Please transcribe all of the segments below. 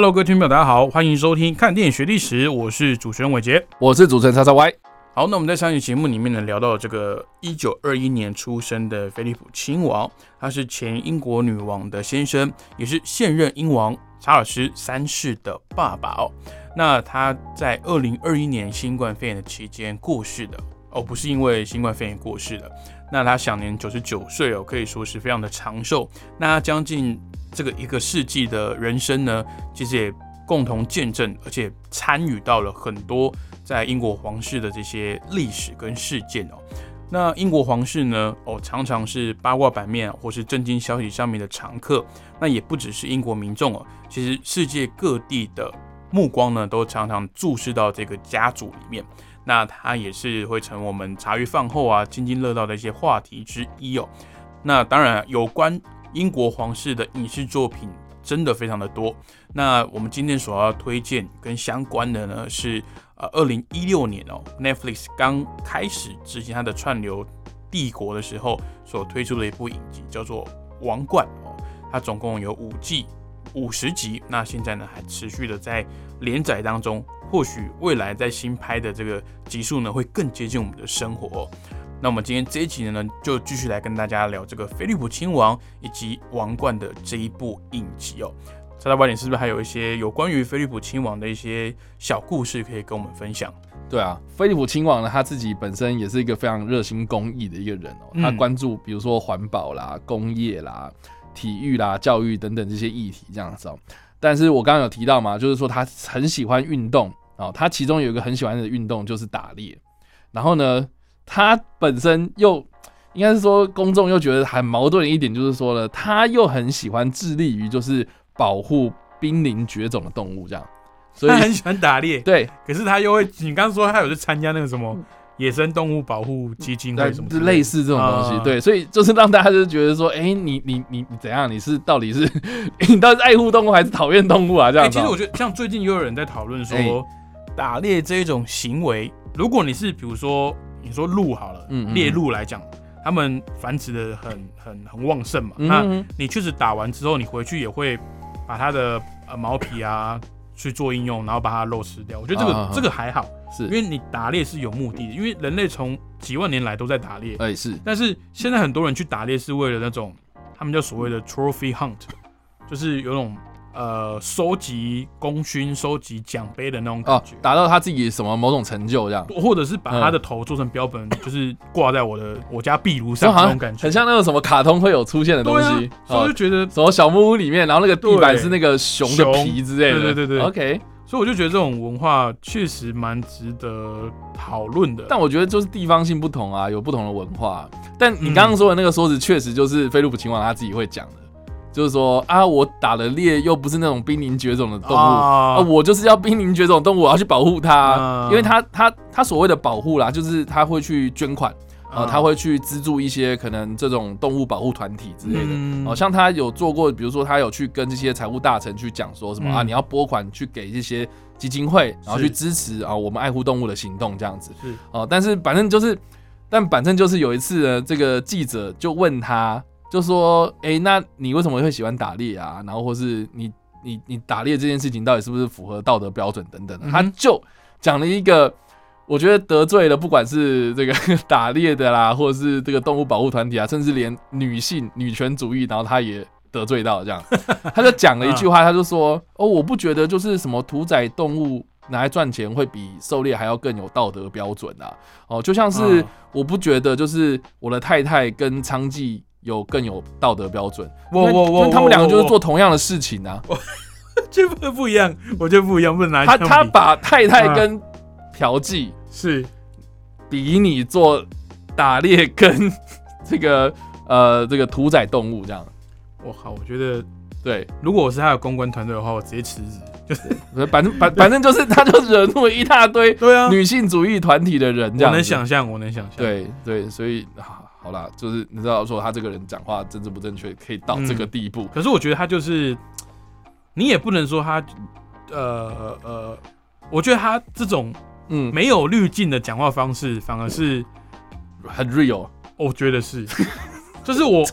Hello，各位听众朋友，大家好，欢迎收听《看电影学历史》，我是主持人伟杰。我是主持人叉叉 Y。好，那我们在上一期节目里面呢，聊到这个一九二一年出生的菲利普亲王，他是前英国女王的先生，也是现任英王查尔斯三世的爸爸哦。那他在二零二一年新冠肺炎的期间过世的哦，不是因为新冠肺炎过世的。那他享年九十九岁哦，可以说是非常的长寿。那将近这个一个世纪的人生呢，其实也共同见证，而且参与到了很多在英国皇室的这些历史跟事件哦。那英国皇室呢，哦，常常是八卦版面或是震惊消息上面的常客。那也不只是英国民众哦，其实世界各地的目光呢，都常常注视到这个家族里面。那它也是会成我们茶余饭后啊津津乐道的一些话题之一哦。那当然，有关英国皇室的影视作品真的非常的多。那我们今天所要推荐跟相关的呢，是呃二零一六年哦，Netflix 刚开始执行它的串流帝国的时候所推出的一部影集，叫做《王冠》哦。它总共有五季五十集，那现在呢还持续的在连载当中。或许未来在新拍的这个集数呢，会更接近我们的生活。那我们今天这一集呢，就继续来跟大家聊这个菲利普亲王以及王冠的这一部影集哦。查查八点是不是还有一些有关于菲利普亲王的一些小故事可以跟我们分享？对啊，菲利普亲王呢，他自己本身也是一个非常热心公益的一个人哦。他关注比如说环保啦、工业啦、体育啦、教育等等这些议题这样子哦。但是我刚刚有提到嘛，就是说他很喜欢运动。哦，他其中有一个很喜欢的运动就是打猎，然后呢，他本身又应该是说公众又觉得很矛盾的一点就是说呢，他又很喜欢致力于就是保护濒临绝种的动物这样，所以很喜欢打猎。对，可是他又会，你刚刚说他有去参加那个什么野生动物保护基金会什么，类似这种东西。对，所以就是让大家就觉得说，哎，你你你你怎样？你是到底是 你到底是爱护动物还是讨厌动物啊？这样。其实我觉得像最近又有人在讨论说。打猎这一种行为，如果你是比如说你说鹿好了，猎鹿来讲，他们繁殖的很很很旺盛嘛，那你确实打完之后，你回去也会把它的呃毛皮啊去做应用，然后把它肉吃掉。我觉得这个这个还好，是。因为你打猎是有目的的，因为人类从几万年来都在打猎，哎是，但是现在很多人去打猎是为了那种他们叫所谓的 trophy hunt，就是有种。呃，收集功勋、收集奖杯的那种感觉，达到他自己什么某种成就这样，或者是把他的头做成标本，就是挂在我的我家壁炉上那种感觉，很像那个什么卡通会有出现的东西。所以就觉得什么小木屋里面，然后那个地板是那个熊的皮之类的。对对对对，OK。所以我就觉得这种文化确实蛮值得讨论的。但我觉得就是地方性不同啊，有不同的文化。但你刚刚说的那个说辞，确实就是菲利普亲王他自己会讲的。就是说啊，我打了猎又不是那种濒临绝种的动物。啊，我就是要濒临绝种动物，我要去保护它，因为他他他所谓的保护啦，就是他会去捐款啊，他会去资助一些可能这种动物保护团体之类的，好像他有做过，比如说他有去跟这些财务大臣去讲说什么啊，你要拨款去给这些基金会，然后去支持啊我们爱护动物的行动这样子，是。哦，但是反正就是，但反正就是有一次呢，这个记者就问他。就说，哎，那你为什么会喜欢打猎啊？然后或是你你你打猎这件事情到底是不是符合道德标准等等的？他就讲了一个，我觉得得罪了，不管是这个 打猎的啦，或者是这个动物保护团体啊，甚至连女性女权主义，然后他也得罪到这样。他就讲了一句话，他就说，哦，我不觉得就是什么屠宰动物拿来赚钱会比狩猎还要更有道德标准啊。哦，就像是我不觉得就是我的太太跟娼妓。有更有道德标准，我我我，他们两个就是做同样的事情啊，这不不一样，我觉得不一样，不能拿他他把太太跟嫖妓是。比你做打猎跟 这个呃这个屠宰动物这样，我靠，我觉得对，如果我是他的公关团队的话，我直接辞职。就是反正反反正就是他就惹怒了一大堆对啊。女性主义团体的人，这我样子能想象，我能想象。，对对，所以好好啦，就是你知道说他这个人讲话政治不正确，可以到这个地步。可是我觉得他就是，你也不能说他，呃呃，我觉得他这种嗯，没有滤镜的讲话方式，反而是很 real。我觉得是，就是我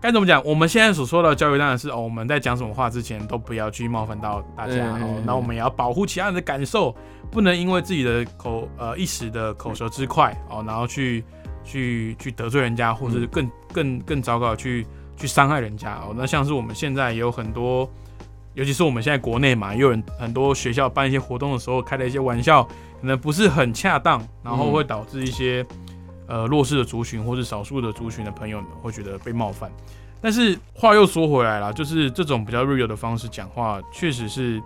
该怎么讲？我们现在所说的教育当然是哦，我们在讲什么话之前都不要去冒犯到大家，嗯哦，那我们也要保护其他人的感受，不能因为自己的口呃一时的口舌之快哦，然后去去去得罪人家，或者是更更更糟糕的去去伤害人家哦。那像是我们现在也有很多。尤其是我们现在国内嘛，也有人很多学校办一些活动的时候开了一些玩笑，可能不是很恰当，然后会导致一些、呃弱势的族群或是少数的族群的朋友们会觉得被冒犯。但是话又说回来了，就是这种比较 real 的方式讲话，确实是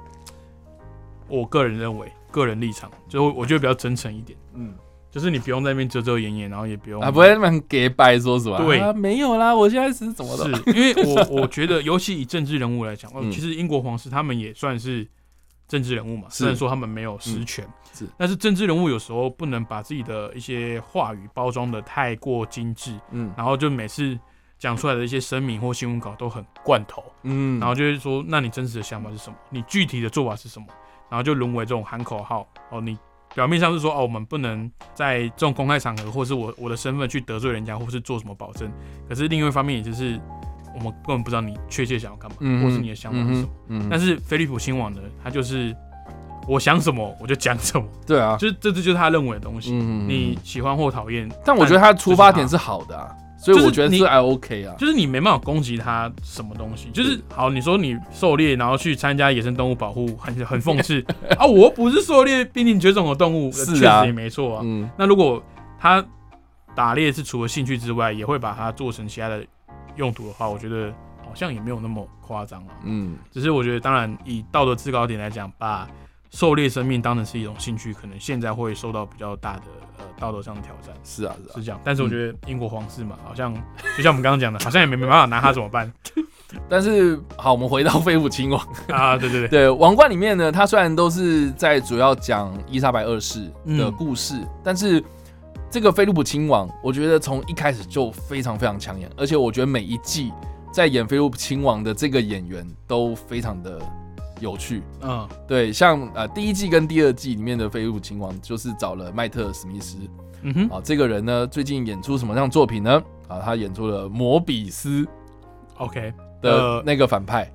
我个人认为个人立场，就我觉得比较真诚一点。嗯，就是你不用在那边遮遮掩掩，然后也不用啊，不会那么很给白说什么？对啊，没有啦，我现在是怎么的？是因为我我觉得，尤其以政治人物来讲，哦，嗯其实英国皇室他们也算是政治人物嘛，虽然说他们没有实权，是但是政治人物有时候不能把自己的一些话语包装的太过精致，嗯然后就每次讲出来的一些声明或新闻稿都很罐头，嗯，然后就是说，那你真实的想法是什么？你具体的做法是什么？然后就沦为这种喊口号哦，你。表面上是说哦，我们不能在这种公开场合，或是我我的身份去得罪人家，或是做什么保证。可是另外一方面，也就是我们根本不知道你确切想要干嘛，嗯或是你的想法是什么。嗯，但是菲利普亲王呢，他就是我想什么我就讲什么，对啊，就是这这就是他认为的东西。嗯你喜欢或讨厌，但我觉得他的出发点是好的啊，所以我觉得就是还 OK 啊。就是你没办法攻击他什么东西，就是好，你说你狩猎，然后去参加野生动物保护，很很讽刺啊！我不是狩猎濒临绝种的动物，是啊确实也没错啊。嗯那如果他打猎是除了兴趣之外，也会把它做成其他的用途的话，我觉得好像也没有那么夸张啊。嗯，只是我觉得，当然以道德制高点来讲，把狩猎生命当成是一种兴趣，可能现在会受到比较大的呃道德上的挑战。是啊是啊是，这样，但是我觉得英国皇室嘛，好像就像我们刚刚讲的，好像也没 没办法拿他怎么办但是好，我们回到菲利普亲王。啊？对对对，对，王冠里面呢，他虽然都是在主要讲伊莎白二世的嗯故事，但是这个菲利普亲王，我觉得从一开始就非常非常抢眼，而且我觉得每一季在演菲利普亲王的这个演员都非常的有趣。嗯对，像呃第一季跟第二季里面的菲利普亲王，就是找了麦特史密斯嗯哼啊，这个人呢最近演出什么样作品呢？啊，他演出了摩比斯，OK，的呃那个反派，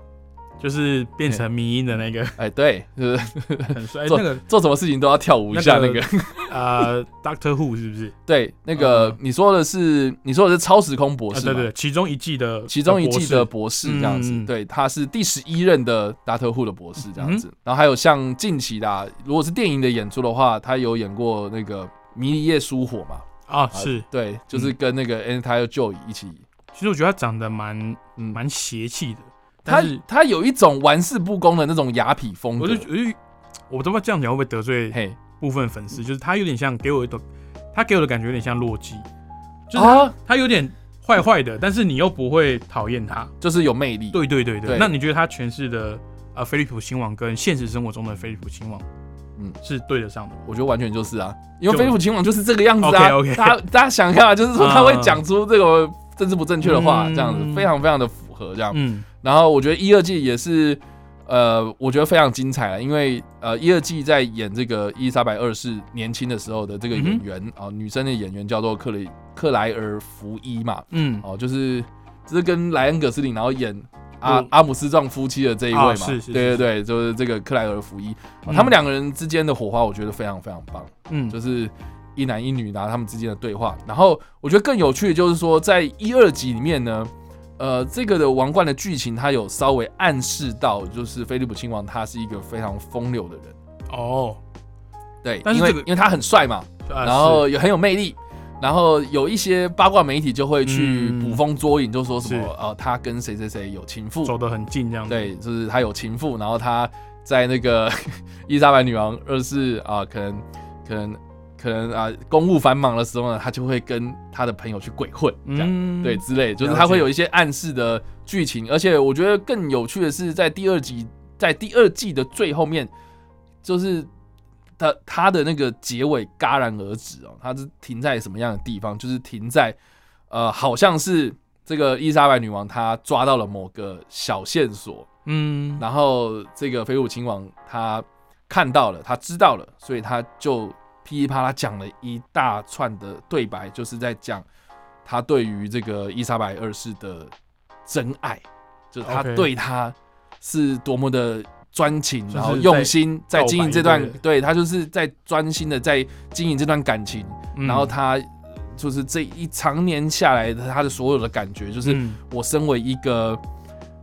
就是变成迷音的那个。哎，对，就是 很帅，哎 做那个做什么事情都要跳舞一下那个。呃，Doctor Who 是不是？对，那个、嗯。你说的是你说的是超时空博啊，士嘛、对对，其中一季的其中一季的博博士这样子，嗯对，他是第十一任的 Doctor Who 的博士这样嗯子。然后还有像近期的、啊，如果是电影的演出的话，他有演过那个《迷离夜书火》嘛，士啊，是。对，就是跟那个 Anti Joy 一起，其实我觉得他长得蛮嗯，蛮邪气的，他他有一种玩世不恭的那种雅痞风格。我就，我就我不知道这样讲会不会得罪嘿，部分粉丝，就是他有点像给我一种，他给我的感觉有点像洛基，就是他,、啊，他有点坏坏的，但是你又不会讨厌他。就是有魅力，对对对对，对。那你觉得他诠释的呃菲利普亲王跟现实生活中的菲利普亲王，嗯。嗯，是对得上的吗？我觉得完全就是啊，因为就菲利普亲王就是这个样子啊。OK，OK。大家大家想一下，就是说他会讲出这个政治不正确的话，嗯。这样子非常非常的符合这样。嗯然后我觉得一二季也是，呃，我觉得非常精彩了，因为呃一二季在演这个伊丽莎白二世年轻的时候的这个演员啊、女生的演员叫做克雷克莱尔福伊嘛，嗯，哦，就是就是跟莱恩葛斯林然后演。阿嗯阿姆斯壮夫妻的这一位嘛，啊是是是对对对，就是这个克莱尔福伊，他们两个人之间的火花，我觉得非常非常棒。嗯就是一男一女，然后他们之间的对话。然后我觉得更有趣的就是说，在一二集里面呢，呃，这个的王冠的剧情，它有稍微暗示到，就是菲利普亲王他是一个非常风流的人，哦，对，因为因为他很帅嘛，啊然后也很有魅力。然后有一些八卦媒体就会去嗯。捕风捉影，就说什么是。呃，他跟谁谁谁有情妇，走得很近这样子，对，就是他有情妇，然后他在那个 伊莎白女王二世啊，可能可能可能啊，公务繁忙的时候呢，他就会跟他的朋友去鬼混，这样、嗯，对之类，就是他会有一些暗示的剧情，而且我觉得更有趣的是，在第二集，在第二季的最后面，就是他他的那个结尾戛然而止哦，他是停在什么样的地方？就是停在呃，好像是这个伊莎白女王她抓到了某个小线索，嗯，然后这个飞虎亲王他看到了，他知道了，所以他就噼里啪啦讲了一大串的对白，就是在讲他对于这个伊莎白二世的真爱，就是他对他是多么的专情，就是然后用心在在经营这段对他就是在专心的在经营这段感情，嗯。然后他就是这一常年下来的他的所有的感觉，就是嗯。我身为一个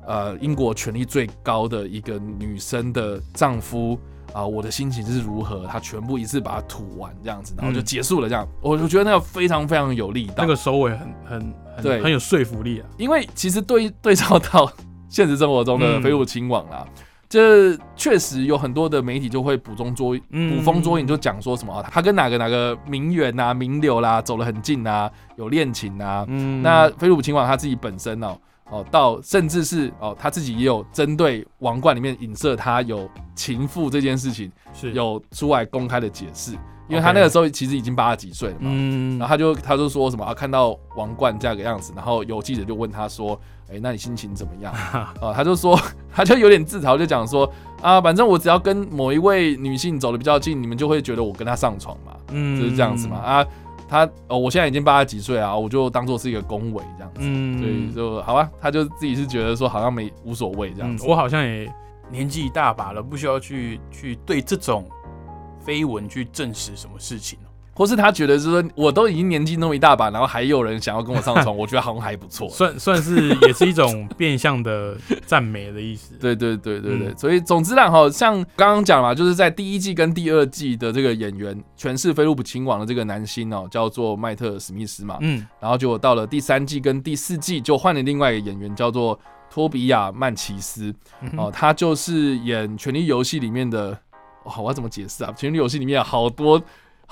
呃英国权力最高的一个女生的丈夫啊、我的心情是如何，他全部一次把它吐完这样子，然后就嗯结束了这样。我就觉得那个非常非常有力道，那个收尾很很很对很有说服力啊。因为其实对对照到 现实生活中的嗯飞虎亲王啦。这确实有很多的媒体就会捕中捉嗯捕风捉影，就讲说什么啊他跟哪个哪个名媛啊、名流啦走得很近啊，有恋情啊，嗯那菲利普亲王他自己本身哦哦，到甚至是哦他自己也有针对王冠里面影射他有情妇这件事情是有出来公开的解释，因为他那个时候其实已经八十几岁了嘛，嗯然后他就他就说什么啊看到王冠这样个样子，然后有记者就问他说，哎，那你心情怎么样？啊，他就说 他就有点自嘲，就讲说啊，反正我只要跟某一位女性走的比较近，你们就会觉得我跟她上床嘛。嗯就是这样子嘛。啊，他哦，我现在已经八十几岁啊，我就当做是一个恭维这样子，嗯。所以就好吧，他就自己是觉得说好像没无所谓这样子。嗯我好像也年纪一大把了，不需要去去对这种绯闻去证实什么事情哦或是他觉得是说我都已经年纪那么一大把，然后还有人想要跟我上床，我觉得好像还不错。算算是也是一种变相的赞美的意思。对对对对对，嗯所以总之啦，哈，像刚刚讲嘛，就是在第一季跟第二季的这个演员诠释菲利普亲王的这个男星哦，叫做迈特史密斯嘛，嗯然后结果到了第三季跟第四季就换了另外一个演员，叫做托比亚曼奇斯哦，他就是演《权力游戏》里面的，哇，我要怎么解释啊？《权力游戏》里面好多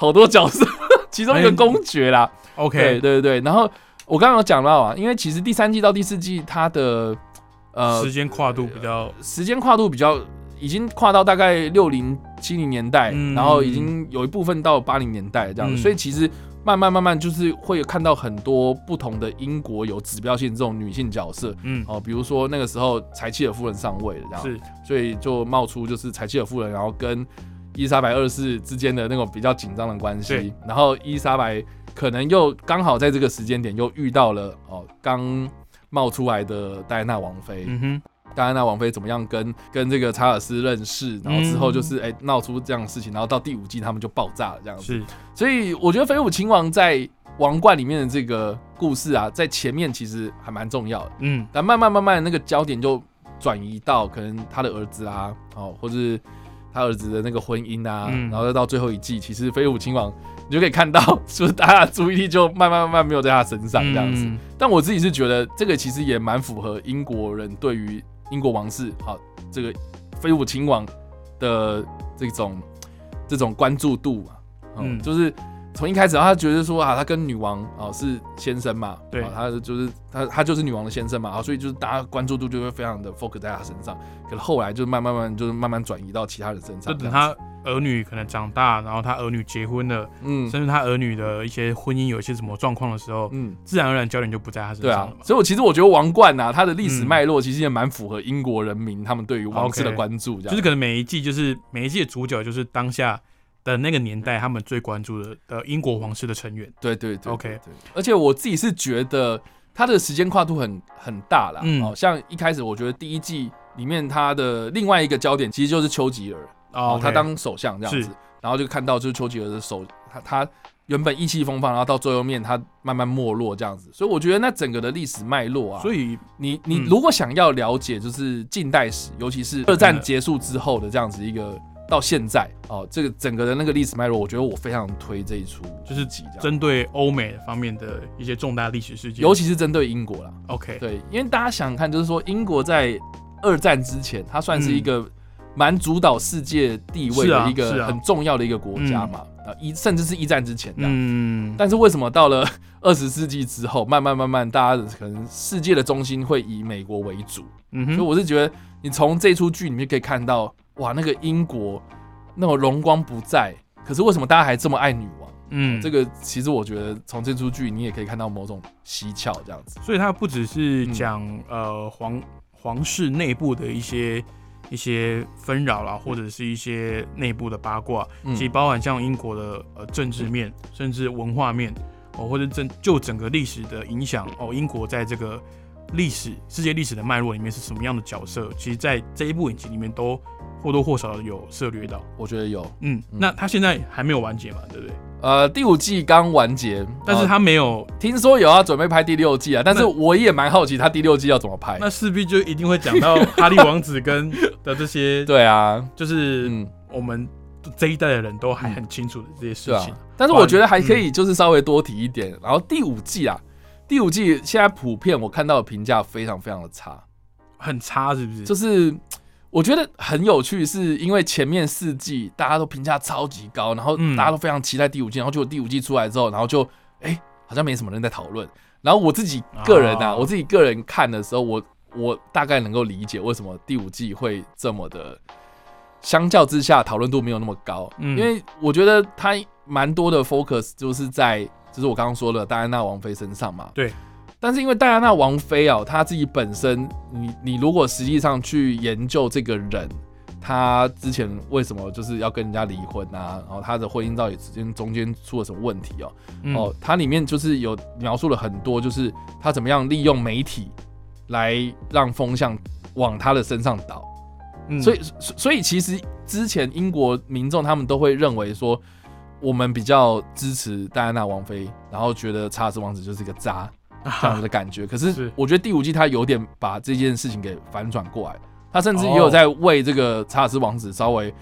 好多角色，其中一个哎公爵啦，对，OK，对对对。然后我刚刚有讲到啊，因为其实第三季到第四季它的呃时间跨度比较时间跨度比较已经跨到大概六零七零年代，嗯。然后已经有一部分到八零年代这样。子，嗯。所以其实慢慢慢慢就是会看到很多不同的英国有指标性这种女性角色。嗯。哦，比如说那个时候柴契尔夫人上位了，这样，是。所以就冒出就是柴契尔夫人，然后跟伊莎白二世之间的那种比较紧张的关系，然后伊莎白可能又刚好在这个时间点又遇到了哦刚冒出来的戴安娜王妃，嗯哼。戴安娜王妃怎么样跟跟这个查尔斯认识，然后之后就是哎闹、出这样的事情，然后到第五季他们就爆炸了这样子。是。所以我觉得菲利普亲王在王冠里面的这个故事啊，在前面其实还蛮重要的，嗯。但慢慢慢慢那个焦点就转移到可能他的儿子啊，哦，或是他儿子的那个婚姻啊，嗯。然后再到最后一季，其实菲利普亲王你就可以看到，就是大家的注意力就慢慢慢慢没有在他身上这样子。嗯。但我自己是觉得这个其实也蛮符合英国人对于英国王室啊这个菲利普亲王的这种这种关注度嘛，嗯，嗯。就是从一开始他觉得说啊，他跟女王啊是先生嘛，对。啊他就是他他就是女王的先生嘛，啊，所以就是大家关注度就会非常的 focus 在他身上，可是后来就慢慢慢慢就是慢慢转移到其他人身上，就等他儿女可能长大，然后他儿女结婚了，嗯。甚至他儿女的一些婚姻有一些什么状况的时候，嗯。自然而然焦点就不在他身上了嘛，。所以我其实我觉得王冠呐、它的历史嗯。脉络其实也蛮符合英国人民他们对于王室的关注，这样。就是可能每一季就是每一季的主角就是当下的那个年代他们最关注的呃英国皇室的成员。对对对 OK 而且我自己是觉得它的时间跨度很很大啦。嗯。哦，像一开始我觉得第一季里面它的另外一个焦点其实就是丘吉尔哦，他当首相这样子，然后就看到就是丘吉尔的手，他他原本意气风发，然后到最后面他慢慢没落这样子，所以我觉得那整个的历史脉络啊，所以你你嗯如果想要了解就是近代史，尤其是二战结束之后的这样子一个到现在哦，这个整个的那个历史脉络，我觉得我非常推这一出就是几，针对欧美方面的一些重大历史事件，尤其是针对英国啦，OK，对，因为大家想想看，就是说英国在二战之前，它算是一个蛮主导世界地位的一个很重要的一个国家嘛。啊，一甚至是一战之前的。嗯，但是为什么到了 二十世纪之后，慢慢慢慢，大家可能世界的中心会以美国为主？嗯所以，我是觉得，你从这出剧里面可以看到，哇，那个英国那种荣光不在，可是为什么大家还这么爱女王？嗯，这个其实我觉得从这出剧你也可以看到某种蹊跷，这样子。所以它不只是嗯讲、呃皇皇室内部的一些一些纷扰啦，或者是一些内部的八卦，嗯其实包含像英国的呃政治面，甚至文化面哦，或者整就整个历史的影响哦，英国在这个历史世界历史的脉络里面是什么样的角色，其实在这一部影集里面都或多或少有涉略到。我觉得有，嗯，嗯那他现在还没有完结嘛，对不对？呃，第五季刚完结，但是他没有，听说有要准备拍第六季啊，但是我也蛮好奇他第六季要怎么拍。那势必就一定会讲到哈利王子跟 的这些，对啊，就是嗯，我们这一代的人都还很清楚的这些事情。。但是我觉得还可以，就是稍微多提一点。然后第五季啊，第五季现在普遍我看到的评价非常非常的差，很差，是不是？就是我觉得很有趣，是因为前面四季大家都评价超级高，然后嗯。大家都非常期待第五季，然后结果第五季出来之后，然后就哎、好像没什么人在讨论。然后我自己个人啊，哦我自己个人看的时候，我我大概能够理解为什么第五季会这么的，相较之下讨论度没有那么高，嗯。因为我觉得它蛮多的 focus 就是在就是我刚刚说的戴安娜王妃身上嘛，对。但是因为戴安娜王妃啊，她自己本身，你你如果实际上去研究这个人，她之前为什么就是要跟人家离婚啊，然后她的婚姻到底之间中间出了什么问题哦、嗯。哦，它里面就是有描述了很多，就是他怎么样利用媒体来让风向往他的身上倒。嗯。所以，所所以其实之前英国民众他们都会认为说，我们比较支持戴安娜王妃，然后觉得查尔斯王子就是一个渣这样子的感觉。可是是我觉得第五季他有点把这件事情给反转过来，他甚至也有在为这个查尔斯王子稍微。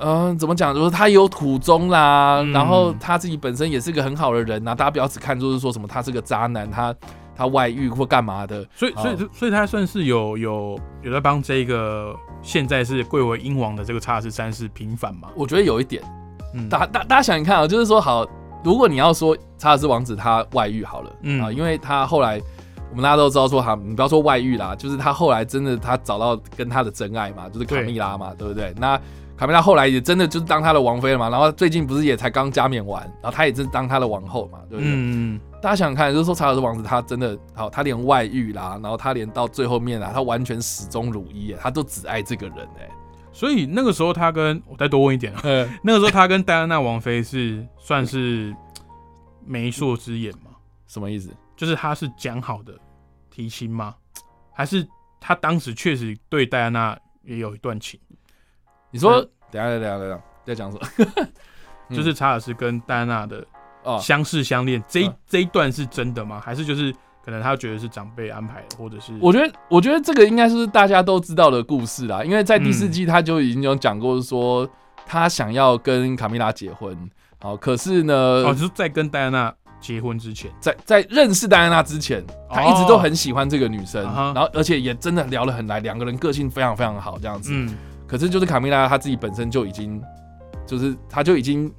嗯、怎么讲？就是他有苦衷啦，嗯然后他自己本身也是个很好的人呐、大家不要只看就是说什么他是个渣男，他他外遇或干嘛的。所以，所以，所以他算是有有有在帮这个现在是贵为英王的这个查尔斯三世平反嘛？我觉得有一点，嗯，大大大家想一看啊，就是说好，如果你要说查尔斯王子他外遇好了，嗯啊，因为他后来我们大家都知道说哈，你不要说外遇啦，就是他后来真的他找到跟他的真爱嘛，就是卡蜜拉嘛，对不对？那卡蜜拉后来也真的就是当他的王妃了嘛，然后最近不是也才刚加冕完，然后他也是当他的王后嘛，对不对？嗯，大家想想看，就是说查尔斯王子他真的好，他连外遇啦，然后他连到最后面啊，他完全始终如一，他都只爱这个人哎。所以那个时候他跟我再多问一点啊，嗯，那个时候他跟戴安娜王妃是算是媒妁之言嘛？什么意思？就是他是讲好的提亲吗？还是他当时确实对戴安娜也有一段情？你说嗯等下等下等下在讲什么？嗯就是查尔斯跟戴安娜的哦，相识相恋这这一段是真的吗？还是就是可能他觉得是长辈安排的，或者是我觉得，我觉得这个应该是大家都知道的故事啦，因为在第四嗯季他就已经有讲过说他想要跟卡米拉结婚，好，可是呢，哦，就是在跟戴安娜结婚之前，在在认识戴安娜之前，他一直都很喜欢这个女生，然后而且也真的聊得很来，两个人个性非常非常好这样子。嗯可是就是卡米拉她自己本身就已经，就是她就已经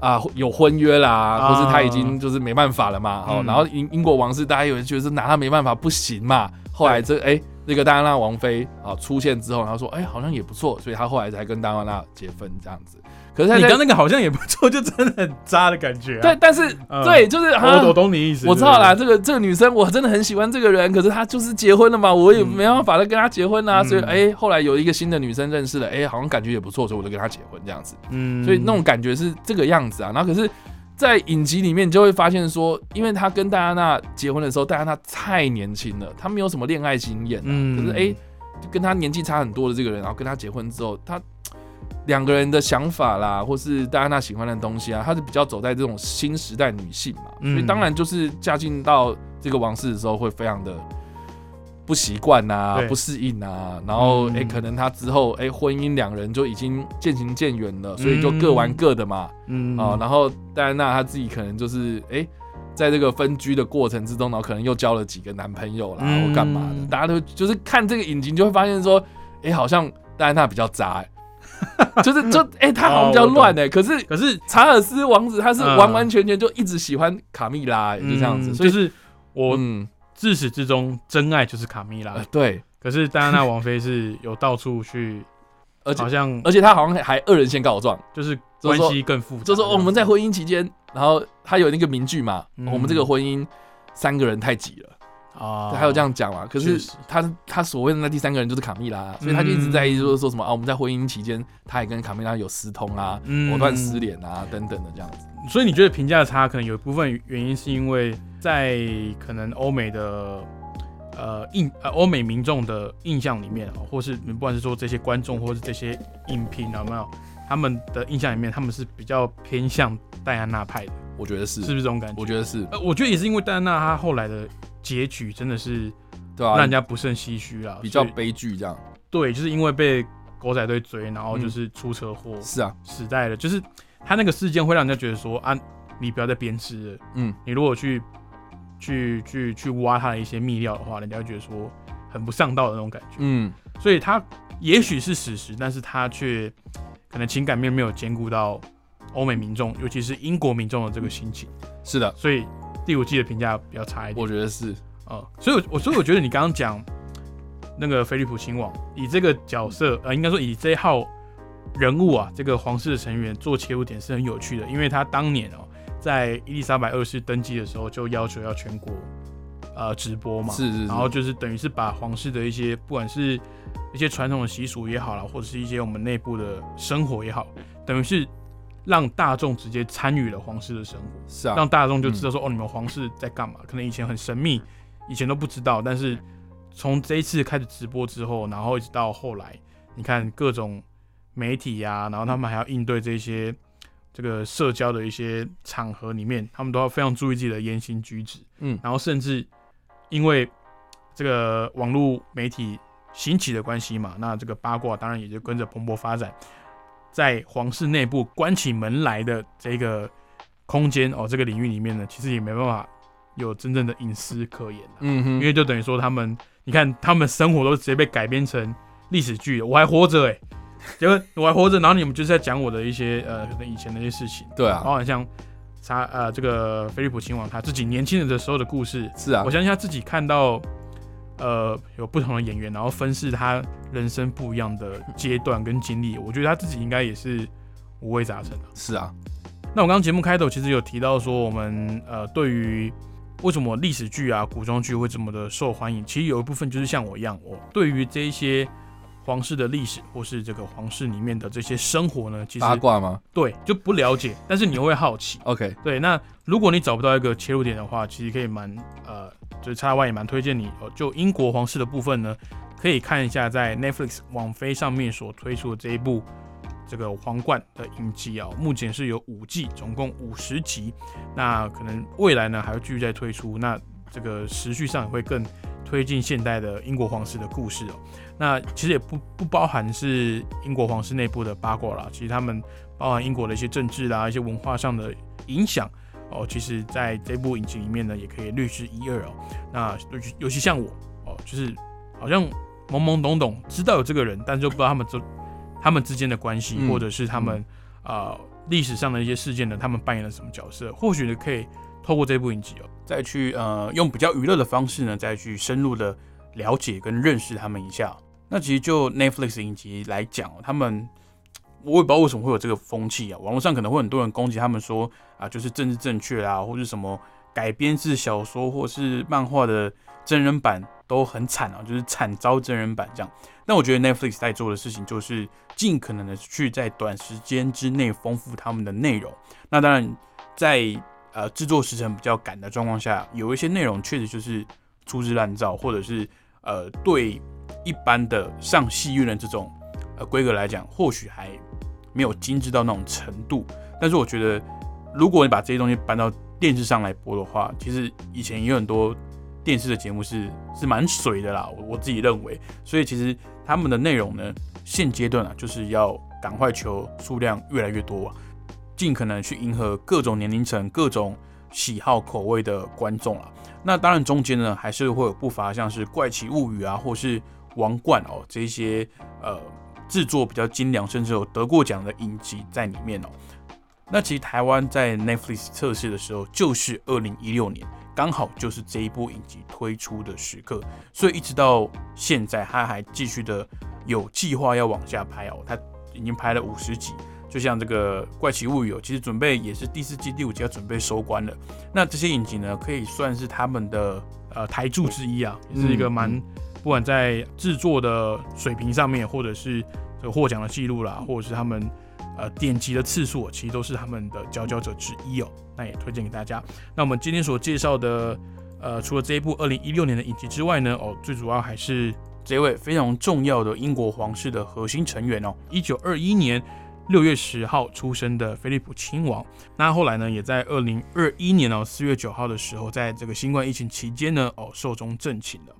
啊有婚约啦，啊或是她已经就是没办法了嘛。好、嗯然后英英国王室大家有人觉得是拿她没办法不行嘛。后来这哎、那个戴安娜王妃啊出现之后，然后说哎、好像也不错，所以她后来才跟戴安娜结婚这样子。可是她在你刚那个好像也不错，就真的很渣的感觉、啊。对，，但是、嗯对，就是啊我我懂你意思，我知道啦，这个这个女生我真的很喜欢这个人，可是她就是结婚了嘛，我也嗯没办法再跟她结婚啊，嗯所以哎、后来有一个新的女生认识了，哎、好像感觉也不错，所以我就跟她结婚这样子，嗯所以那种感觉是这个样子啊。然后可是，在影集里面你就会发现说，因为她跟戴安娜结婚的时候，戴安娜太年轻了，她没有什么恋爱经验、啊，嗯可是哎、就跟她年纪差很多的这个人，然后跟她结婚之后，她。两个人的想法啦，或是戴安娜喜欢的东西啊，她是比较走在这种新时代女性嘛，嗯。所以当然就是嫁进到这个王室的时候会非常的不习惯呐，不适应啊，然后诶可能她之后哎、诶婚姻两人就已经渐行渐远了，所以就各玩各的嘛，嗯。啊，然后戴安娜她自己可能就是哎、诶在这个分居的过程之中，然后可能又交了几个男朋友啦，嗯。或干嘛的，大家都就是看这个影集就会发现说，哎、好像戴安娜比较渣、欸 就是就哎、他好像比较乱哎、可是可是查尔斯王子他是嗯。完完全全就一直喜欢卡蜜拉、就这样子，所以是我嗯。自始至终真爱就是卡蜜拉。呃，对，可是戴安娜王妃是有到处去，而且好像而且他好像还二人先告状，就是关系更复杂，就说、哦、我们在婚姻期间，然后他有那个名句嘛，嗯。我们这个婚姻三个人太挤了。啊，对，还有这样讲嘛？可是他他所谓的那第三个人就是卡蜜拉，所以他就一直在意，就是说什么啊，我们在婚姻期间，他也跟卡蜜拉有私通啊，嗯藕断丝连啊，等等的这样子。所以你觉得评价差，可能有一部分原因是因为在可能欧美的呃印呃欧美民众的印象里面哦，或是不管是说这些观众或是这些影评有没有他们的印象里面，他们是比较偏向戴安娜派的，我觉得是，是不是这种感觉？我觉得是，呃，我觉得也是因为戴安娜她后来的结局真的是对啊让人，家不胜唏嘘啊，比较悲剧这样。对，就是因为被狗仔队追，然后就是出车祸是啊，死在了，就是他那个事件会让人家觉得说啊，你不要再鞭尸了。嗯，你如果去去去去挖他的一些秘料的话，人家会觉得说很不上道的那种感觉。嗯，所以他也许是史实，但是他却可能情感面没有兼顾到欧美民众，尤其是英国民众的这个心情，是的，所以第五季的评价比较差一点。我觉得是，呃，所以我，我所以我觉得你刚刚讲那个菲利普亲王以这个角色，呃，应该说以这一号人物啊，这个皇室的成员做切入点是很有趣的，因为他当年哦，在伊丽莎白二世登基的时候就要求要全国呃直播嘛，是是是，然后就是等于是把皇室的一些不管是一些传统的习俗也好啦，或者是一些我们内部的生活也好，等于是让大众直接参与了皇室的生活。是啊，让大众就知道说、哦，你们皇室在干嘛？可能以前很神秘，以前都不知道，但是从这一次开始直播之后，然后一直到后来，你看各种媒体呀、然后他们还要应对这些这个社交的一些场合里面，他们都要非常注意自己的言行举止，嗯。然后甚至因为这个网络媒体兴起的关系嘛，那这个八卦当然也就跟着蓬勃发展，在皇室内部关起门来的这个空间哦，这个领域里面呢，其实也没办法有真正的隐私可言、啊、嗯哼，因为就等于说他们，你看他们生活都直接被改编成历史剧了，我还活着哎、结果我还活着，然后你们就是在讲我的一些呃可能以前的一些事情，对啊，包含像查呃这个菲利普亲王他自己年轻人的时候的故事，是啊。我，相信他自己看到，呃，有不同的演员，然后分饰他人生不一样的阶段跟经历，我觉得他自己应该也是五味杂陈的。是啊，那我刚刚节目开头其实有提到说，我们呃对于为什么历史剧啊、古装剧会这么的受欢迎，其实有一部分就是像我一样，我对于这一些皇室的历史或是这个皇室里面的这些生活呢，其实八卦吗对就不了解，但是你会好奇。？OK，对，那如果你找不到一个切入点的话，其实可以蛮呃，就是叉 Y 也蛮推荐你哦。就英国皇室的部分呢，可以看一下在 Netflix 网飞上面所推出的这一部这个皇冠的影集啊、目前是有五季，总共五十集。那可能未来呢还会继续再推出，那这个时序上也会更推进现代的英国皇室的故事哦。那其实也不不包含是英国皇室内部的八卦啦，其实他们包含英国的一些政治啦、一些文化上的影响哦，其实在这部影集里面呢，也可以略知一二哦。那尤其尤其像我哦，就是好像懵懵懂懂知道有这个人，但是就不知道他们这他们之间的关系，嗯或者是他们啊历史上的一些事件呢，他们扮演了什么角色？或许呢可以透过这部影集哦，再去呃用比较娱乐的方式呢，再去深入的了解跟认识他们一下。那其实就 Netflix 影集来讲哦，他们我也不知道为什么会有这个风气啊。网络上可能会很多人攻击他们说啊，就是政治正确啊，或是什么改编自小说或是漫画的真人版都很惨啊，就是惨遭真人版这样。那我觉得 Netflix 在做的事情就是尽可能的去在短时间之内丰富他们的内容。那当然在呃制作时程比较赶的状况下，有一些内容确实就是粗制滥造，或者是呃对一般的上戏院的这种呃规格来讲，或许还没有精致到那种程度。但是我觉得，如果你把这些东西搬到电视上来播的话，其实以前也有很多电视的节目是是蛮水的啦，我我自己认为。所以其实他们的内容呢，现阶段啊，就是要赶快求数量越来越多，尽可能去迎合各种年龄层、各种喜好口味的观众啊。那当然中间呢，还是会有不乏像是怪奇物语啊，或是王冠哦这些呃制作比较精良，甚至有得过奖的影集在里面哦。那其实台湾在 Netflix 测试的时候，就是二零一六年，刚好就是这一部影集推出的时刻，所以一直到现在，它还继续的有计划要往下拍哦。它已经拍了五十集，就像这个《怪奇物语》哦，其实准备也是第四季、第五季要准备收官了。那这些影集呢，可以算是他们的呃台柱之一啊，也是一个蛮不管在制作的水平上面，或者是这个获奖的记录啦，或者是他们。呃，点击的次数其实都是他们的佼佼者之一哦，那也推荐给大家。那我们今天所介绍的，呃，除了这一部二零一六年的影集之外呢，哦，最主要还是这位非常重要的英国皇室的核心成员哦，一九二一年六月十号出生的菲利普亲王。那后来呢，也在二零二一年哦四月九号的时候，在这个新冠疫情期间呢，哦寿终正寝了。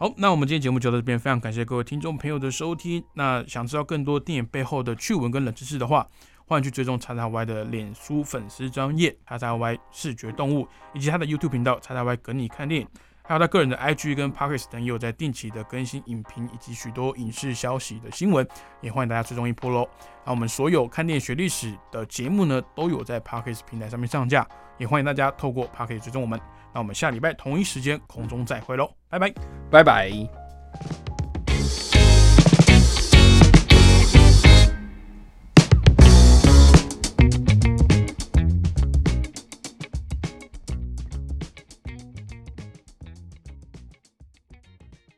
好，那我们今天节目就到这边，非常感谢各位听众朋友的收听。那想知道更多电影背后的趣闻跟冷知识的话，欢迎去追踪叉叉 Y 的脸书粉丝专业叉叉 Y 视觉动物，以及他的 YouTube 频道叉叉 Y 跟你看电影，还有他个人的 IG 跟 Pockets 等，也有在定期的更新影评以及许多影视消息的新闻，也欢迎大家追踪一波喽。那我们所有看电影学历史的节目呢，都有在 Pockets 平台上面上架，也欢迎大家透过 Pockets 追踪我们。那我们下礼拜同一时间空中再会喽拜拜。拜拜。